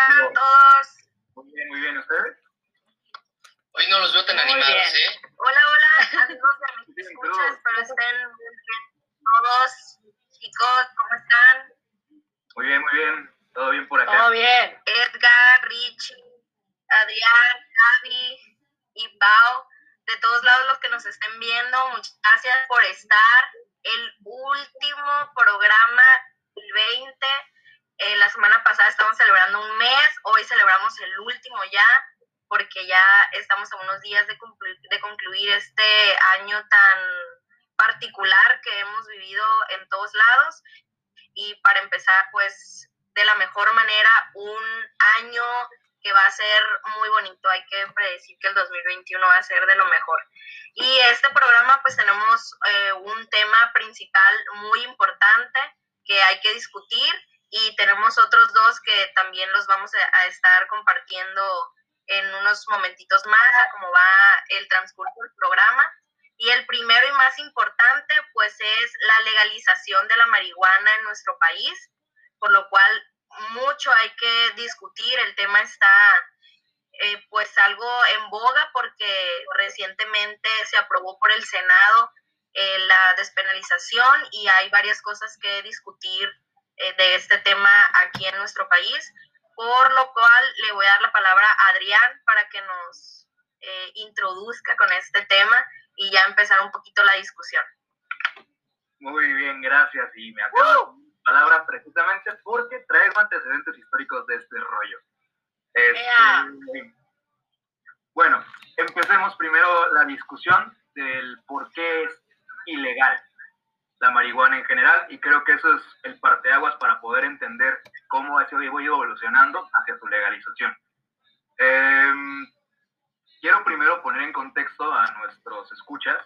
están todos? Muy bien, muy bien. ¿Ustedes? Hoy no los veo tan Muy animados, bien. ¿eh? Hola, hola, amigos de mis escuchas, espero estén muy bien todos. Chicos, ¿cómo están? Muy bien, muy bien. Todo bien por acá. Todo bien. Edgar, Richie, Adrián, Javi y Pau, de todos lados los que nos estén viendo, muchas gracias por estar. El último programa del 20. Eh, la semana pasada estamos celebrando un mes, hoy celebramos el último ya, porque ya estamos a unos días de, conclu- de concluir este año tan particular que hemos vivido en todos lados. Y para empezar, pues de la mejor manera, un año que va a ser muy bonito. Hay que predecir que el 2021 va a ser de lo mejor. Y este programa, pues tenemos eh, un tema principal muy importante que hay que discutir y tenemos otros dos que también los vamos a, estar compartiendo en unos momentitos más a cómo va el transcurso del programa. Y el primero y más importante, pues es la legalización de la marihuana en nuestro país, por lo cual mucho hay que discutir. El tema está eh, pues algo en boga porque recientemente se aprobó por el Senado eh, la despenalización y hay varias cosas que discutir eh, de este tema aquí en nuestro país, por lo cual le voy a dar la palabra a Adrián para que nos eh, introduzca con este tema y ya empezar un poquito la discusión. Muy bien, gracias. Y me acabo de la palabra precisamente porque traigo antecedentes históricos de este rollo. Este, bueno, empecemos primero la discusión del por qué es ilegal la marihuana en general y creo que eso es el parteaguas para poder entender cómo ha ido evolucionando hacia su legalización. Em, quiero primero poner en contexto a nuestros escuchas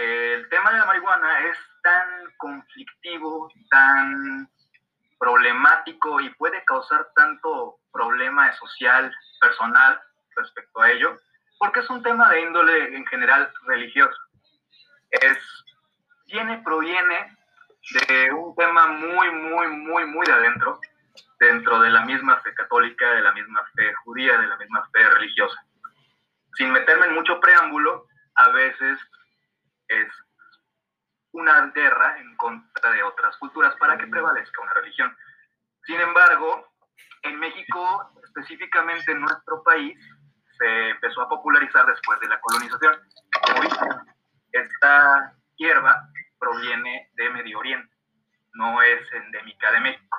el tema de la marihuana es tan conflictivo, tan problemático y puede causar tanto problema social, personal respecto a ello, porque es un tema de índole en general religioso. Es, viene, proviene de un tema muy, muy, muy, muy de adentro, dentro de la misma fe católica, de la misma fe judía, de la misma fe religiosa. Sin meterme en mucho preámbulo, a veces es una guerra en contra de otras culturas para que prevalezca una religión. Sin embargo, en México, específicamente en nuestro país, se empezó a popularizar después de la colonización. Viste, esta hierba proviene de Medio Oriente, no es endémica de México.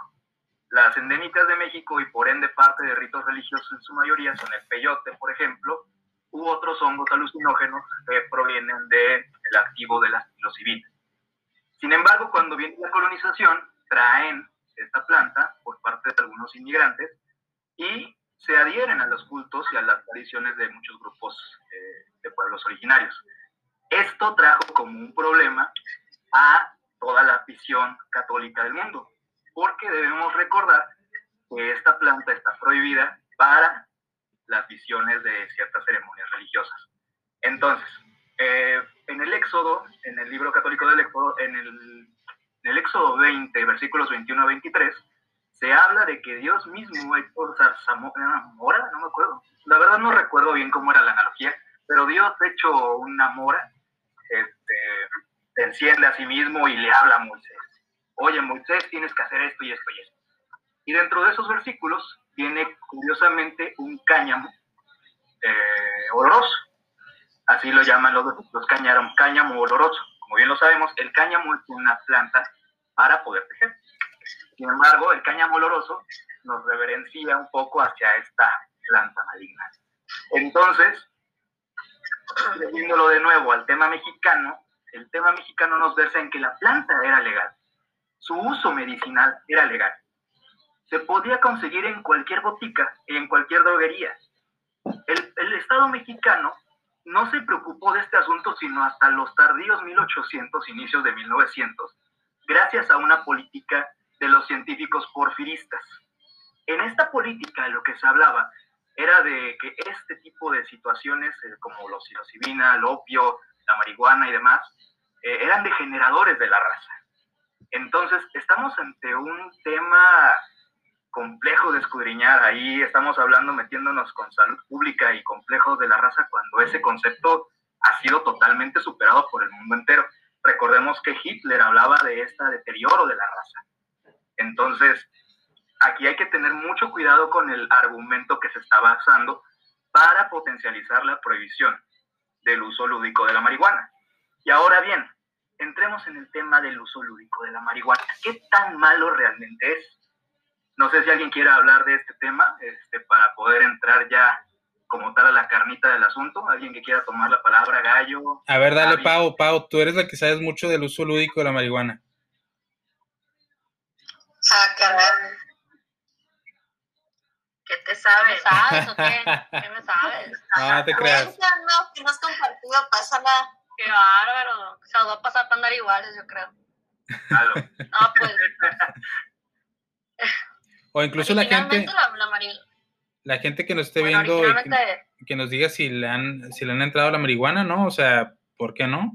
Las endémicas de México y por ende parte de ritos religiosos en su mayoría son el peyote, por ejemplo, u otros hongos alucinógenos que provienen del activo de la psilocibina. Sin embargo, cuando viene la colonización, traen esta planta por parte de algunos inmigrantes y se adhieren a los cultos y a las tradiciones de muchos grupos eh, de pueblos originarios. Esto trajo como un problema a toda la visión católica del mundo, porque debemos recordar que esta planta está prohibida para las visiones de ciertas ceremonias religiosas. Entonces, eh, en el Éxodo, en el libro católico del Éxodo, en el, en el Éxodo 20, versículos 21 a 23, se habla de que Dios mismo hecho zarzamora, mora, no me acuerdo, la verdad no recuerdo bien cómo era la analogía, pero Dios hecho una mora, enciende a sí mismo y le habla a Moisés. Oye, Moisés, tienes que hacer esto y esto y esto. Y dentro de esos versículos viene curiosamente un cáñamo eh, oloroso. Así lo llaman los, los cáñamo, cáñamo oloroso. Como bien lo sabemos, el cáñamo es una planta para poder tejer. Sin embargo, el cáñamo oloroso nos reverencia un poco hacia esta planta maligna. Entonces, trayéndolo de nuevo al tema mexicano, el tema mexicano nos versa en que la planta era legal, su uso medicinal era legal. Se podía conseguir en cualquier botica y en cualquier droguería. El, Estado mexicano no se preocupó de este asunto sino hasta los tardíos 1800, inicios de 1900, gracias a una política de los científicos porfiristas. En esta política lo que se hablaba era de que este tipo de situaciones, eh, como la psilocibina, el opio, la marihuana y demás, eh, eran degeneradores de la raza. Entonces, estamos ante un tema complejo de escudriñar. Ahí estamos hablando, metiéndonos con salud pública y complejos de la raza, cuando ese concepto ha sido totalmente superado por el mundo entero. Recordemos que Hitler hablaba de este deterioro de la raza. Entonces, aquí hay que tener mucho cuidado con el argumento que se está basando para potencializar la prohibición del uso lúdico de la marihuana. Y ahora bien, entremos en el tema del uso lúdico de la marihuana. ¿Qué tan malo realmente es? No sé si alguien quiere hablar de este tema este, para poder entrar ya como tal a la carnita del asunto. Alguien que quiera tomar la palabra, gallo. A ver, dale, Pau, Pau, tú eres la que sabes mucho del uso lúdico de la marihuana. Ah, caray. ¿Qué te sabes? ¿Qué sabes o qué? ¿Qué me sabes? No, te creas. No, que no has compartido, pásala. Qué bárbaro. O sea, va a pasar para andar iguales, yo creo. Aló. No, pues. O incluso la gente, La, la mari- la gente que nos esté bueno, viendo que, nos diga si le han, si le han entrado la marihuana, ¿no? O sea, ¿por qué no?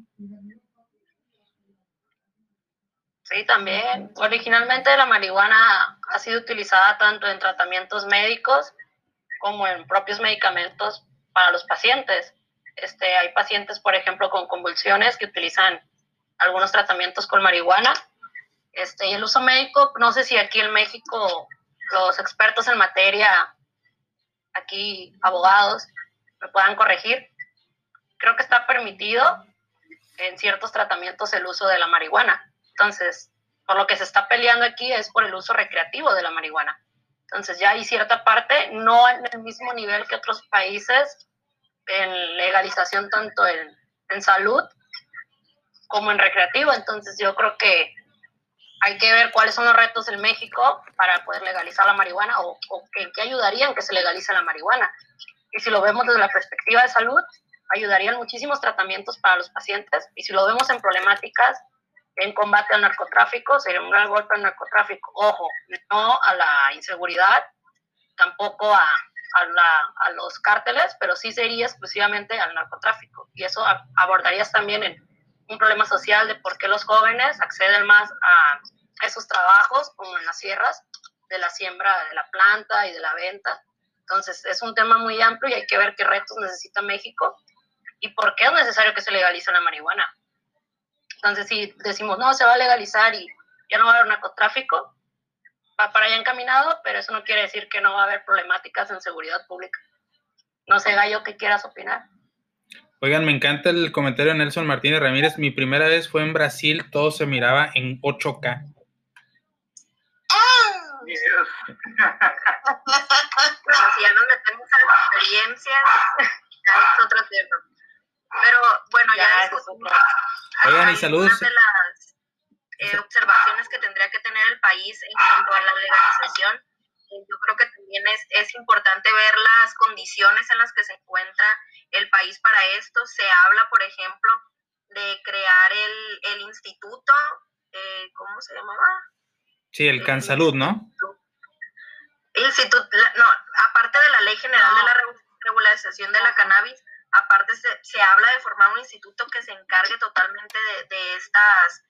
Sí, también. Originalmente la marihuana ha sido utilizada tanto en tratamientos médicos como en propios medicamentos para los pacientes. Este, hay pacientes, por ejemplo, con convulsiones que utilizan algunos tratamientos con marihuana. Este, y el uso médico, no sé si aquí en México los expertos en materia, aquí abogados, me puedan corregir. Creo que está permitido en ciertos tratamientos el uso de la marihuana. Entonces, por lo que se está peleando aquí es por el uso recreativo de la marihuana. Entonces, ya hay cierta parte, no en el mismo nivel que otros países, en legalización tanto en, en salud como en recreativo. Entonces, yo creo que hay que ver cuáles son los retos en México para poder legalizar la marihuana o, o que, que ayudarían que se legalice la marihuana. Y si lo vemos desde la perspectiva de salud, ayudarían muchísimos tratamientos para los pacientes. Y si lo vemos en problemáticas en combate al narcotráfico, sería un gran golpe al narcotráfico. Ojo, no a la inseguridad, tampoco a, a, la, a los cárteles, pero sí sería exclusivamente al narcotráfico. Y eso abordarías también en un problema social de por qué los jóvenes acceden más a esos trabajos, como en las sierras, de la siembra de la planta y de la venta. Entonces, es un tema muy amplio y hay que ver qué retos necesita México y por qué es necesario que se legalice la marihuana. Entonces, si decimos, no, se va a legalizar y ya no va a haber narcotráfico, va para allá encaminado, pero eso no quiere decir que no va a haber problemáticas en seguridad pública. No sé, Gallo, ¿qué quieras opinar? Oigan, me encanta el comentario de Nelson Martínez Ramírez. Mi primera vez fue en Brasil, todo se miraba en 8K. Dios. Bueno, si ya nos metemos a la experiencia, ya es otro tema. Pero bueno, ya, Ya, discutimos. Oigan, y saludos. de las eh, observaciones que tendría que tener el país en cuanto a la legalización. Eh, Yo creo que también es, es importante ver las condiciones en las que se encuentra el país para esto. Se habla, por ejemplo, de crear el, el instituto, eh, ¿cómo se llamaba? Sí, el Cansalud, ¿no? Instituto, no, aparte de la ley general de la regu- regularización de la cannabis, aparte se, se habla de formar un instituto que se encargue totalmente de, de estas,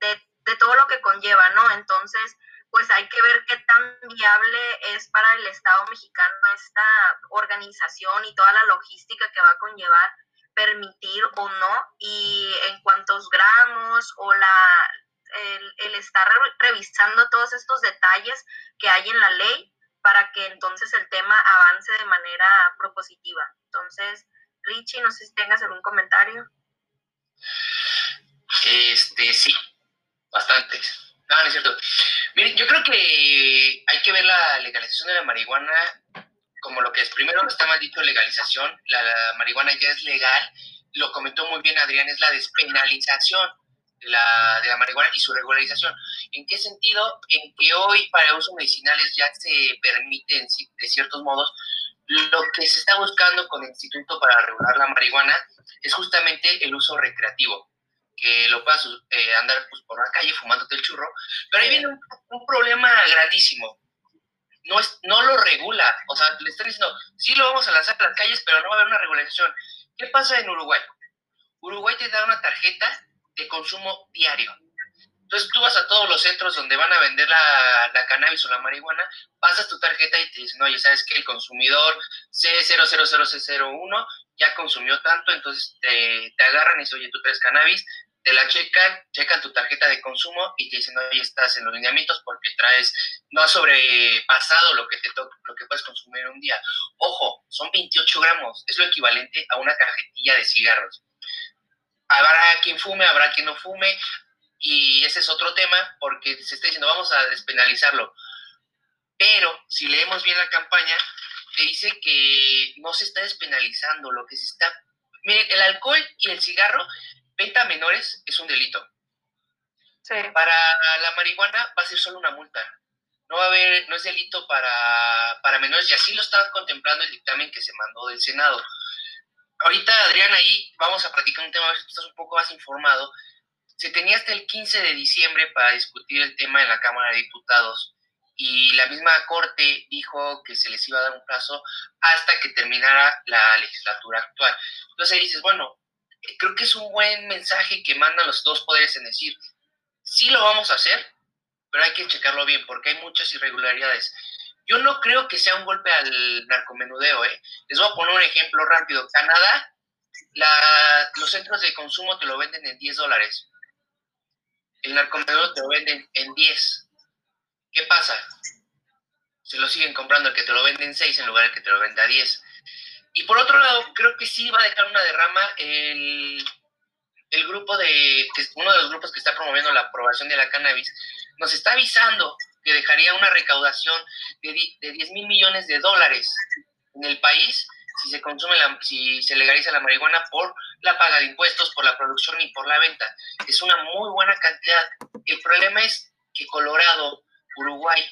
de, de todo lo que conlleva, ¿no? Entonces, pues hay que ver qué tan viable es para el Estado mexicano esta organización y toda la logística que va a conllevar permitir o no, y en cuántos gramos o la el, el estar re- revisando todos estos detalles que hay en la ley para que entonces el tema avance de manera propositiva. Entonces, Richie, no sé si tengas algún comentario. Este, sí, bastantes. No, no es cierto. Miren, yo creo que hay que ver la legalización de la marihuana como lo que es. Primero está mal dicho legalización. La, marihuana ya es legal. Lo comentó muy bien Adrián, es la despenalización de la, de la marihuana y su regularización. ¿En qué sentido? En que hoy para usos medicinales ya se permite en ci- de ciertos modos lo que se está buscando con el Instituto para regular la marihuana es justamente el uso recreativo que lo puedas eh, andar pues, por la calle fumándote el churro, pero ahí viene un, un problema grandísimo. No, es, no lo regula, o sea, le están diciendo, sí lo vamos a lanzar a las calles, pero no va a haber una regulación. ¿Qué pasa en Uruguay? Uruguay te da una tarjeta de consumo diario. Entonces tú vas a todos los centros donde van a vender la, cannabis o la marihuana, pasas tu tarjeta y te dicen, oye, ¿sabes qué? El consumidor C000C01 ya consumió tanto, entonces te, agarran y dicen, oye, tú traes cannabis, te la checan, checan tu tarjeta de consumo y te dicen, oye, estás en los lineamientos porque traes, no has sobrepasado lo que te toca, lo que puedes consumir un día. Ojo, son 28 gramos, es lo equivalente a una cajetilla de cigarros. Habrá quien fume, habrá quien no fume, y ese es otro tema porque se está diciendo, vamos a despenalizarlo. Pero si leemos bien la campaña, te dice que no se está despenalizando, lo que se está... Miren, el alcohol y el cigarro venta a menores es un delito. Para la marihuana va a ser solo una multa. No va a haber, no es delito para, para menores y así lo está contemplando el dictamen que se mandó del Senado. Ahorita, Adrián, ahí vamos a platicar un tema, a ver si estás un poco más informado. Se tenía hasta el 15 de diciembre para discutir el tema en la Cámara de Diputados y la misma Corte dijo que se les iba a dar un plazo hasta que terminara la legislatura actual. Entonces dices, bueno, creo que es un buen mensaje que mandan los dos poderes en decir, sí lo vamos a hacer, pero hay que checarlo bien porque hay muchas irregularidades. Yo no creo que sea un golpe al narcomenudeo. ¿eh? Les voy a poner un ejemplo rápido. Canadá, los centros de consumo te lo venden en 10 dólares. El narcomenudeo te lo venden en 10. ¿Qué pasa? Se lo siguen comprando el que te lo venden en 6 en lugar de que te lo venda a 10. Y por otro lado, creo que sí va a dejar una derrama el, el grupo de, uno de los grupos que está promoviendo la aprobación de la cannabis, nos está avisando que dejaría una recaudación de, de 10 mil millones de dólares en el país si se consume la, si se legaliza la marihuana por la paga de impuestos, por la producción y por la venta. Es una muy buena cantidad. El problema es que Colorado, Uruguay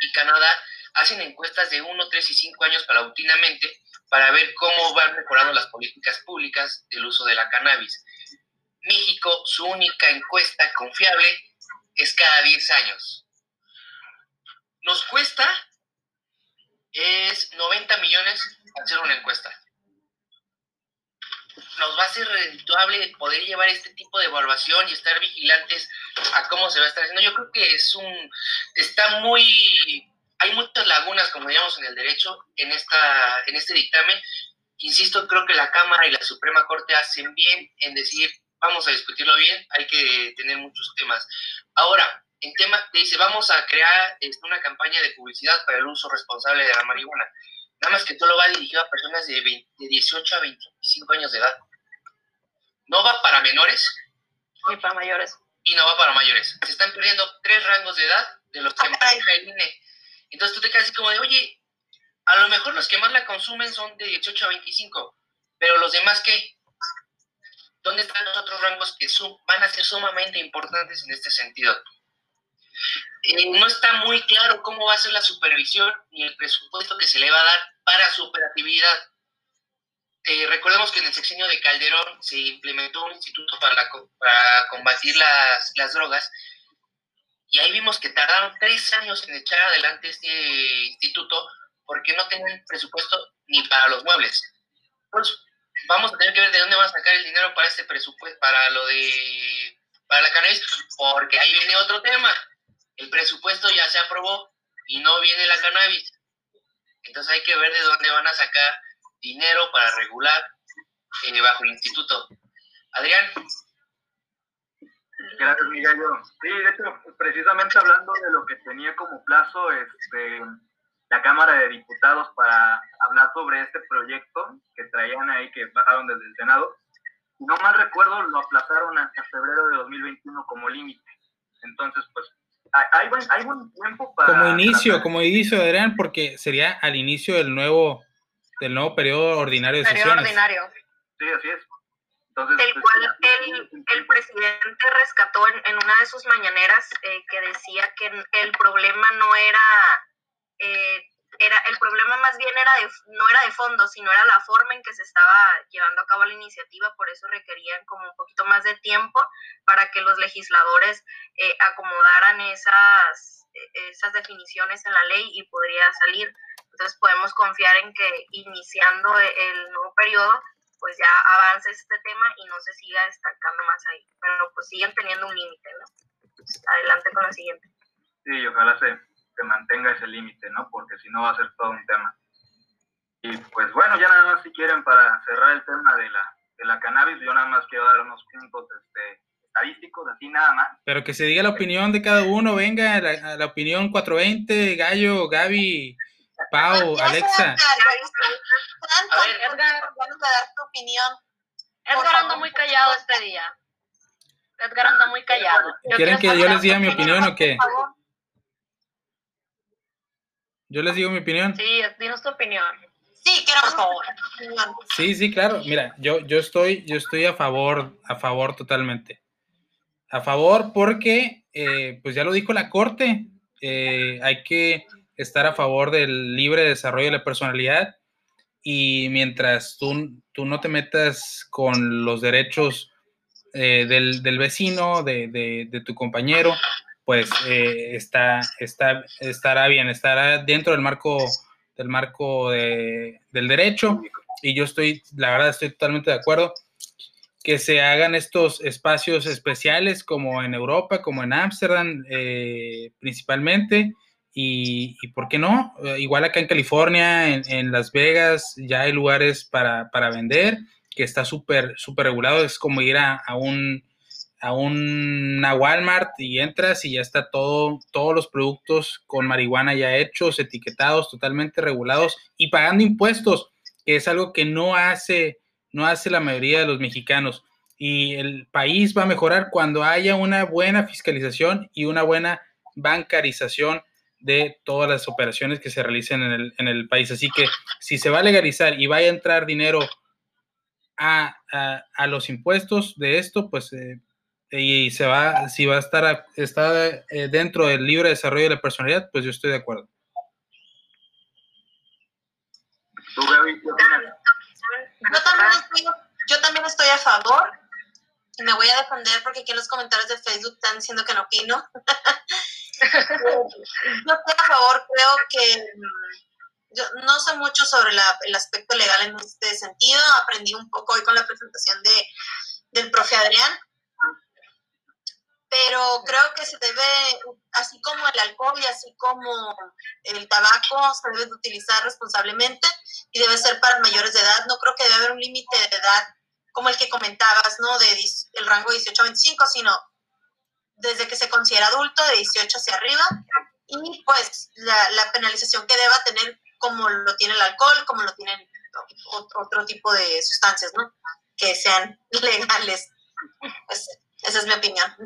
y Canadá hacen encuestas de 1, 3 y 5 años paulatinamente para ver cómo van mejorando las políticas públicas del uso de la cannabis. México, su única encuesta confiable es cada 10 años. Nos cuesta es 90 millones hacer una encuesta. Nos va a ser rentable poder llevar este tipo de evaluación y estar vigilantes a cómo se va a estar haciendo. Yo creo que es un está muy hay muchas lagunas, como digamos, en el derecho en, esta, en este dictamen. Insisto, creo que la Cámara y la Suprema Corte hacen bien en decir, vamos a discutirlo bien, hay que tener muchos temas. Ahora, en tema, dice, vamos a crear este, una campaña de publicidad para el uso responsable de la marihuana. Nada más que todo lo va dirigido a personas de, de 18 a 25 años de edad. No va para menores. Ni para mayores. Y no va para mayores. Se están perdiendo tres rangos de edad de los que maneja el INE. Entonces tú te quedas así como de, oye, a lo mejor los que más la consumen son de 18 a 25, pero los demás qué? ¿Dónde están los otros rangos que van a ser sumamente importantes en este sentido? Eh, no está muy claro cómo va a ser la supervisión ni el presupuesto que se le va a dar para su operatividad. Eh, recordemos que en el sexenio de Calderón se implementó un instituto para, combatir las, las drogas y ahí vimos que tardaron tres años en echar adelante este instituto porque no tenían presupuesto ni para los muebles. Pues vamos a tener que ver de dónde van a sacar el dinero para este presupuesto, para lo de, para la cannabis, porque ahí viene otro tema. El presupuesto ya se aprobó y no viene la cannabis. Entonces hay que ver de dónde van a sacar dinero para regular eh, bajo el instituto. Adrián. Gracias, Miguel. Sí, de hecho, precisamente hablando de lo que tenía como plazo este, la Cámara de Diputados para hablar sobre este proyecto que traían ahí, que bajaron desde el Senado, no mal recuerdo, lo aplazaron hasta febrero de 2021 como límite. Entonces, pues, hay buen, hay buen tiempo para... Como inicio, como inicio, Adrián, porque sería al inicio del nuevo, del nuevo periodo ordinario de periodo ordinario. Sí, así es. El pues, cual el, presidente rescató en, una de sus mañaneras eh, que decía que el problema no era, eh, era, el problema más bien era de, no era de fondo, sino era la forma en que se estaba llevando a cabo la iniciativa, por eso requerían como un poquito más de tiempo para que los legisladores eh, acomodaran esas, esas definiciones en la ley y podría salir. Entonces podemos confiar en que iniciando el nuevo periodo pues ya avance este tema y no se siga destacando más ahí. Pero pues siguen teniendo un límite, ¿no? pues, adelante con la siguiente. Sí, ojalá se, se mantenga ese límite, ¿no? Porque si no va a ser todo un tema. Y pues bueno, ya nada más si quieren para cerrar el tema de la, de la cannabis, yo nada más quiero dar unos puntos este, estadísticos, así nada más. Pero que se diga la opinión de cada uno, venga, la, la opinión 420, Gallo, Gaby, Pau, Alexa. A ver, Edgar, vamos a dar tu opinión. Edgar anda muy callado este día. Edgar anda muy callado. Yo ¿Quieren que yo les diga mi opinión o qué? por favor. Yo les digo mi opinión. Sí, dinos tu opinión. Sí, queremos Por favor. Sí, sí, claro. Mira, yo, yo estoy, yo estoy a favor, a favor totalmente. A favor porque, eh, pues ya lo dijo la corte, eh, hay que estar a favor del libre desarrollo de la personalidad y mientras tú, tú no te metas con los derechos eh, del, del vecino, de, de- de tu compañero, pues eh, está, está, estará bien, estará dentro del marco, del marco de- del derecho. Y yo estoy, la verdad, estoy totalmente de acuerdo que se hagan estos espacios especiales como en Europa, como en Ámsterdam eh, principalmente, y, y por qué no, Eh, igual acá en California, en, en Las Vegas, ya hay lugares para, para vender, que está súper, súper regulado, es como ir a, a un a una Walmart y entras y ya está todo, todos los productos con marihuana ya hechos, etiquetados, totalmente regulados y pagando impuestos, que es algo que no hace, no hace la mayoría de los mexicanos. Y el país va a mejorar cuando haya una buena fiscalización y una buena bancarización de todas las operaciones que se realicen en el, en el país. Así que si se va a legalizar y va a entrar dinero a, a- los impuestos de esto, pues eh, y se va, si va a estar a- está eh, dentro del libre desarrollo de la personalidad, pues yo estoy de acuerdo. Yo también, estoy, yo también estoy a favor. Y me voy a defender porque aquí en los comentarios de Facebook están diciendo que no opino. yo estoy a favor, creo que mm, yo no sé mucho sobre la- el aspecto legal en este sentido. Aprendí un poco hoy con la presentación de, del profe Adrián. Pero creo que se debe, así como el alcohol y así como el tabaco, se debe de utilizar responsablemente y debe ser para mayores de edad. No creo que debe haber un límite de edad como el que comentabas, ¿no? De el rango de 18 a 25, sino desde que se considera adulto, de 18 hacia arriba, y pues la, penalización que deba tener como lo tiene el alcohol, como lo tienen ot- otro tipo de sustancias, ¿no? Que sean legales. Pues esa es mi opinión.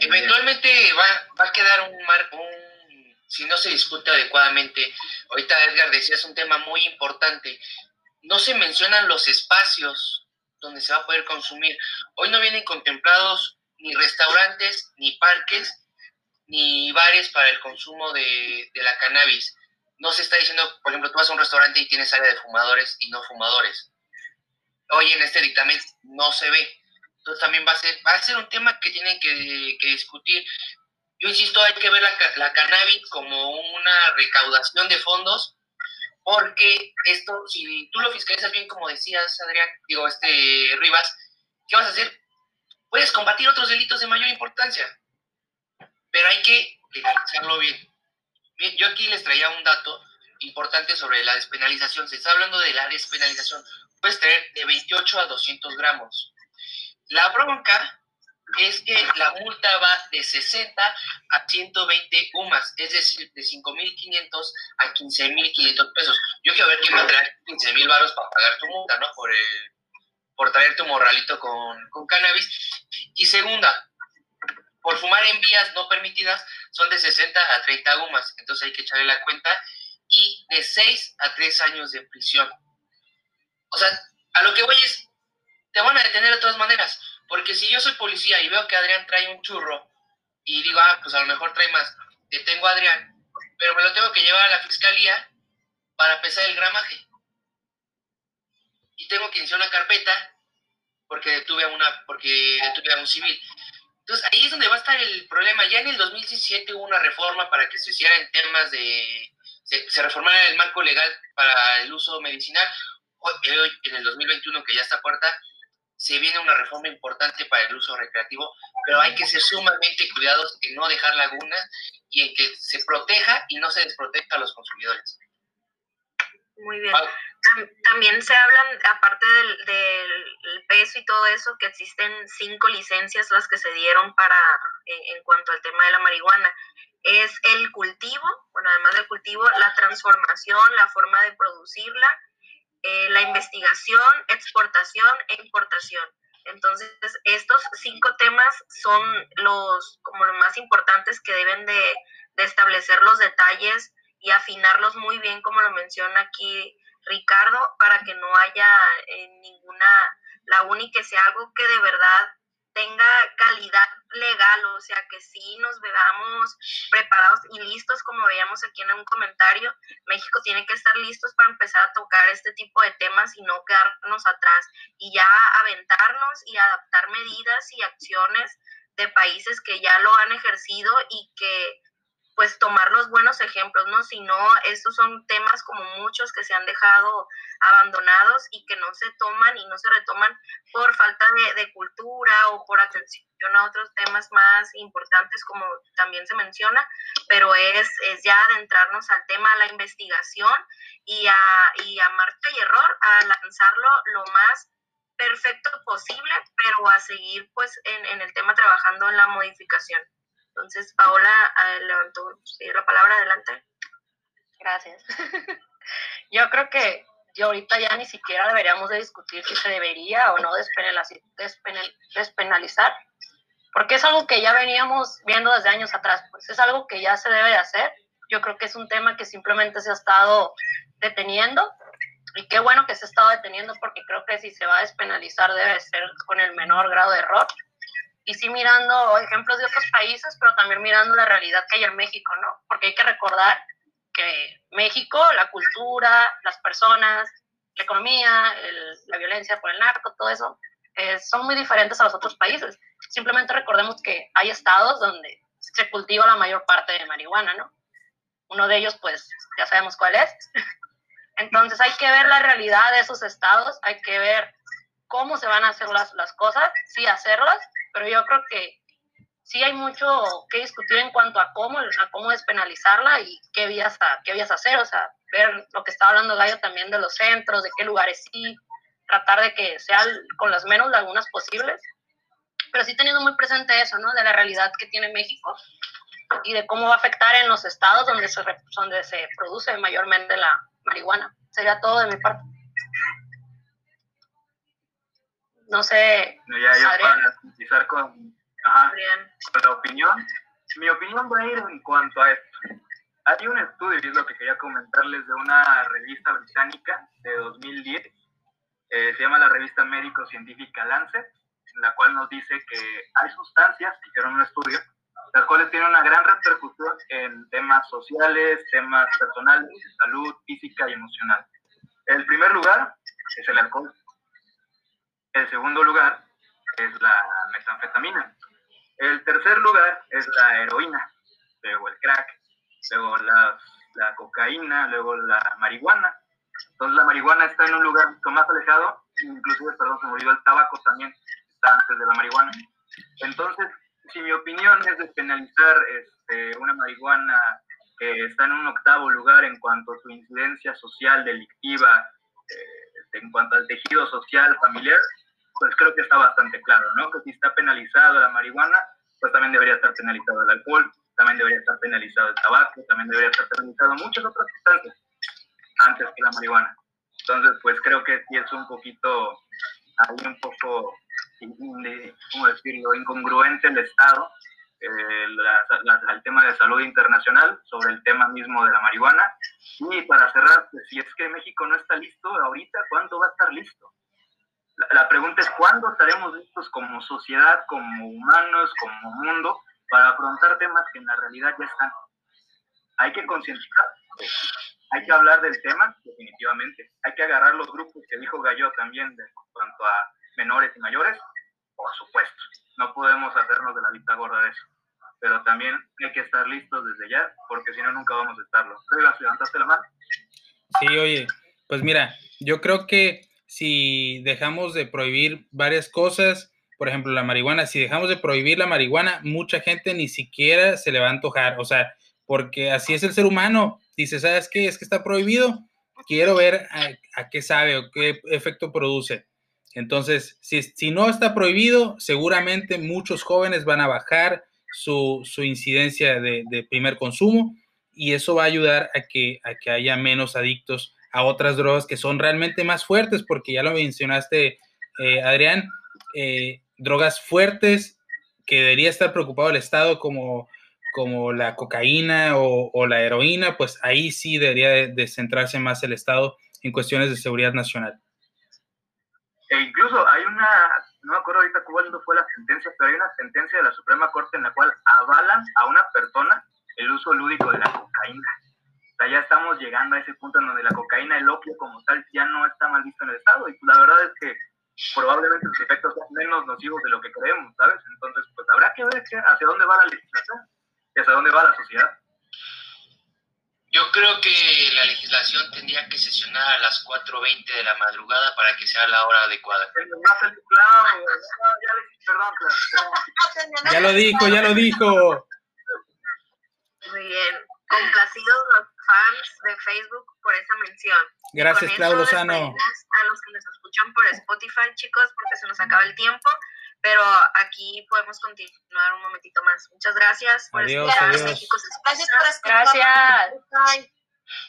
Eventualmente va, va a quedar un, mar, un, si no se discute adecuadamente, ahorita Edgar decías un tema muy importante, no se mencionan los espacios donde se va a poder consumir. Hoy no vienen contemplados ni restaurantes, ni parques, ni bares para el consumo de, de la cannabis. No se está diciendo, por ejemplo, tú vas a un restaurante y tienes área de fumadores y no fumadores. Hoy en este dictamen no se ve. Entonces también va a ser, va a ser un tema que tienen que, discutir. Yo insisto, hay que ver la cannabis como una recaudación de fondos, porque esto, si tú lo fiscalizas bien, como decías, Adrián, digo, este Rivas, ¿qué vas a hacer? Puedes combatir otros delitos de mayor importancia, pero hay que legalizarlo bien. Bien, Yo aquí les traía un dato importante sobre la despenalización. Se está hablando de la despenalización. Puedes tener de 28 a 200 gramos. La bronca es que la multa va de 60 a 120 UMAS, es decir, de 5.500 a 15.500 pesos. Yo quiero ver quién va a traer 15.000 baros para pagar tu multa, ¿no? Por, el- por traer tu morralito con, con cannabis. Y segunda, por fumar en vías no permitidas son de 60 a 30 UMAS, entonces hay que echarle la cuenta, y de 6 a 3 años de prisión. O sea, a lo que voy es, te van a detener de todas maneras. Porque si yo soy policía y veo que Adrián trae un churro y digo, ah, pues a lo mejor trae más, detengo a Adrián, pero me lo tengo que llevar a la fiscalía para pesar el gramaje. Y tengo que iniciar una carpeta porque detuve a una, porque detuve a un civil. Entonces ahí es donde va a estar el problema. Ya en el 2017 hubo una reforma para que se hiciera en temas de, se, se reformara el marco legal para el uso medicinal. Hoy, hoy, en el 2021 que ya está puerta, se viene una reforma importante para el uso recreativo, pero hay que ser sumamente cuidados en no dejar lagunas y en que se proteja y no se desproteja a los consumidores. Muy bien. También se hablan, aparte del, del, peso y todo eso, que existen cinco licencias las que se dieron para, en cuanto al tema de la marihuana. Es el cultivo, bueno, además del cultivo, la transformación, la forma de producirla, eh, la investigación, exportación e importación. Entonces, estos cinco temas son los como los más importantes que deben de, establecer los detalles y afinarlos muy bien, como lo menciona aquí Ricardo, para que no haya eh, ninguna la que sea algo que de verdad tenga calidad legal, o sea, que sí nos veamos preparados y listos, como veíamos aquí en un comentario, México tiene que estar listos para empezar a tocar este tipo de temas y no quedarnos atrás y ya aventarnos y adaptar medidas y acciones de países que ya lo han ejercido y que pues tomar los buenos ejemplos, ¿no? Si no, estos son temas como muchos que se han dejado abandonados y que no se toman y no se retoman por falta de, cultura o por atención a otros temas más importantes como también se menciona, pero es, es ya adentrarnos al tema, a la investigación y a, y a marcha y error, a lanzarlo lo más perfecto posible, pero a seguir pues en, en el tema trabajando en la modificación. Entonces, Paola eh, levantó la palabra adelante. Gracias. Yo creo que yo ahorita ya ni siquiera deberíamos de discutir si se debería o no despenalizar, porque es algo que ya veníamos viendo desde años atrás, pues es algo que ya se debe de hacer. Yo creo que es un tema que simplemente se ha estado deteniendo y qué bueno que se ha estado deteniendo porque creo que si se va a despenalizar debe ser con el menor grado de error y sí mirando ejemplos de otros países, pero también mirando la realidad que hay en México, ¿no? Porque hay que recordar que México, la cultura, las personas, la economía, la violencia por el narco, todo eso, eh, son muy diferentes a los otros países. Simplemente recordemos que hay estados donde se cultiva la mayor parte de marihuana, ¿no? Uno de ellos, pues, ya sabemos cuál es. Entonces hay que ver la realidad de esos estados, hay que ver cómo se van a hacer las, las cosas, sí hacerlas, pero yo creo que sí hay mucho que discutir en cuanto a cómo, a cómo despenalizarla y qué vías, a, qué vías hacer, o sea, ver lo que estaba hablando Gallo también de los centros, de qué lugares sí, tratar de que sean con las menos lagunas posibles, pero sí teniendo muy presente eso, ¿no? De la realidad que tiene México y de cómo va a afectar en los estados donde se, donde se produce mayormente la marihuana. Sería todo de mi parte. No sé. ya, ya para utilizar con, con la opinión. Mi opinión va a ir en cuanto a esto. Hay un estudio, y es lo que quería comentarles, de una revista británica de 2010, eh, se llama la revista médico-científica Lancet, la cual nos dice que hay sustancias, hicieron un estudio, las cuales tienen una gran repercusión en temas sociales, temas personales, salud física y emocional. El primer lugar es el alcohol. El segundo lugar es la metanfetamina. El tercer lugar es la heroína, luego el crack, luego la, cocaína, luego la marihuana. Entonces la marihuana está en un lugar mucho más alejado, inclusive, perdón, se me olvidó el tabaco también, antes de la marihuana. Entonces, si mi opinión es despenalizar este, una marihuana que está en un octavo lugar en cuanto a su incidencia social, delictiva, eh, en cuanto al tejido social, familiar, pues creo que está bastante claro, ¿no? Que si está penalizado la marihuana, pues también debería estar penalizado el alcohol, también debería estar penalizado el tabaco, también debería estar penalizado muchas otras sustancias antes que la marihuana. Entonces, pues creo que sí es un poquito, ahí un poco, ¿cómo decirlo?, incongruente el Estado eh, al tema de salud internacional sobre el tema mismo de la marihuana. Y para cerrar, pues, si es que México no está listo ahorita, ¿cuándo va a estar listo? La, pregunta es cuándo estaremos listos como sociedad, como humanos, como mundo, para afrontar temas que en la realidad ya están. Hay que concientizar, hay que hablar del tema, definitivamente. Hay que agarrar los grupos que dijo Gallo también de cuanto a menores y mayores, por supuesto. No podemos hacernos de la vista gorda de eso. Pero también hay que estar listos desde ya, porque si no, nunca vamos a estarlo. Rivas, ¿levantaste la mano? Sí, oye, pues mira, yo creo que si dejamos de prohibir varias cosas, por ejemplo, la marihuana, si dejamos de prohibir la marihuana, mucha gente ni siquiera se le va a antojar, o sea, porque así es el ser humano. Dice, ¿sabes qué? Es que está prohibido, quiero ver a, qué sabe o qué efecto produce. Entonces, si, no está prohibido, seguramente muchos jóvenes van a bajar su, incidencia de, primer consumo y eso va a ayudar a que, a que haya menos adictos a otras drogas que son realmente más fuertes, porque ya lo mencionaste, eh, Adrián, eh, drogas fuertes que debería estar preocupado el Estado como, como la cocaína o, la heroína, pues ahí sí debería de, centrarse más el Estado en cuestiones de seguridad nacional. E incluso hay una, no me acuerdo ahorita cuándo fue la sentencia, pero hay una sentencia de la Suprema Corte en la cual avalan a una persona el uso lúdico de la cocaína. O sea, ya estamos llegando a ese punto en donde la cocaína, el opio como tal, ya no está mal visto en el Estado. Y la verdad es que probablemente sus efectos sean menos nocivos de lo que creemos, ¿sabes? Entonces, pues habrá que ver hacia dónde va la legislación y hacia dónde va la sociedad. Yo creo que la legislación tendría que sesionar a las 4.20 de la madrugada para que sea la hora adecuada. Ya lo dijo, ya lo dijo. Muy bien. Complacidos los fans de Facebook por esa mención. Gracias, Claudio Lozano. A los que nos escuchan por Spotify, chicos, porque se nos acaba el tiempo pero aquí podemos continuar un momentito más. Muchas gracias por adiós, adiós. Gracias por escuchar. Gracias.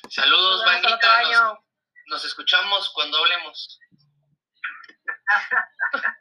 Saludos, bandita. Nos, nos escuchamos cuando hablemos.